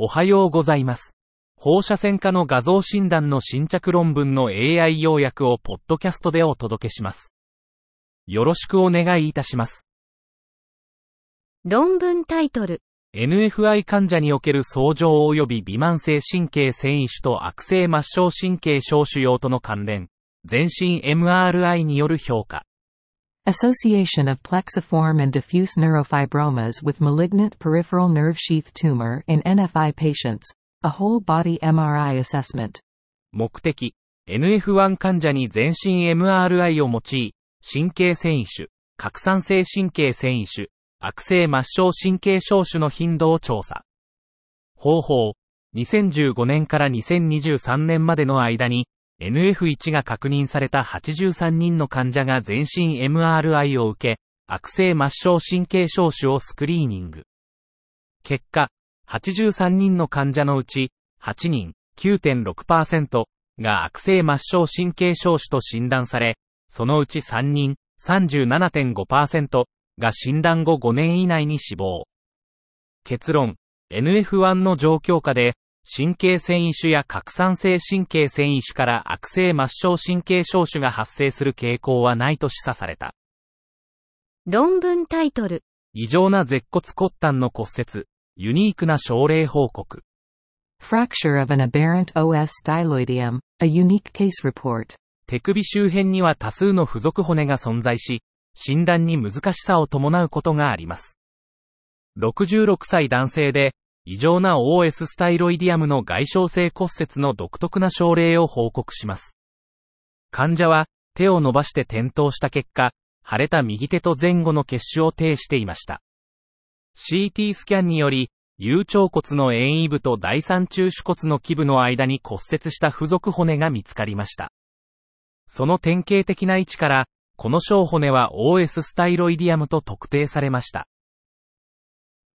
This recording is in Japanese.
おはようございます。放射線科の画像診断の新着論文の AI 要約をポッドキャストでお届けします。よろしくお願いいたします。論文タイトル、NFI 患者における相乗及び微慢性神経繊維腫と悪性末梢神経小腫瘍との関連、全身 MRI による評価。Association of plexiform and diffuse neurofibromas with malignant peripheral nerve sheath tumor in NFI patients. A whole body MRI assessment. 目的、NF1 患者に全身 MRI を用い、神経繊維腫、拡散性神経繊維腫、悪性末梢神経小腫の頻度を調査。方法、2015年から2023年までの間に、NF1 が確認された83人の患者が全身 MRI を受け、悪性末梢神経小腫をスクリーニング。結果、83人の患者のうち、8人、9.6%が悪性末梢神経小腫と診断され、そのうち3人、37.5%が診断後5年以内に死亡。結論、NF1 の状況下で、神経繊維腫や拡散性神経繊維腫から悪性末梢神経小腫が発生する傾向はないと示唆された。論文タイトル、異常な舌骨骨端の骨折、ユニークな症例報告。Fracture of an aberrant OS styloideum. A unique case report. 手首周辺には多数の付属骨が存在し、診断に難しさを伴うことがあります。66歳男性で、異常な OS スタイロイディアムの外傷性骨折の独特な症例を報告します。患者は手を伸ばして転倒した結果、腫れた右手と前後の血腫を呈していました。CT スキャンにより、有腸骨の遠位部と第三中手骨の基部の間に骨折した付属骨が見つかりました。その典型的な位置から、この小骨は OS スタイロイディアムと特定されました。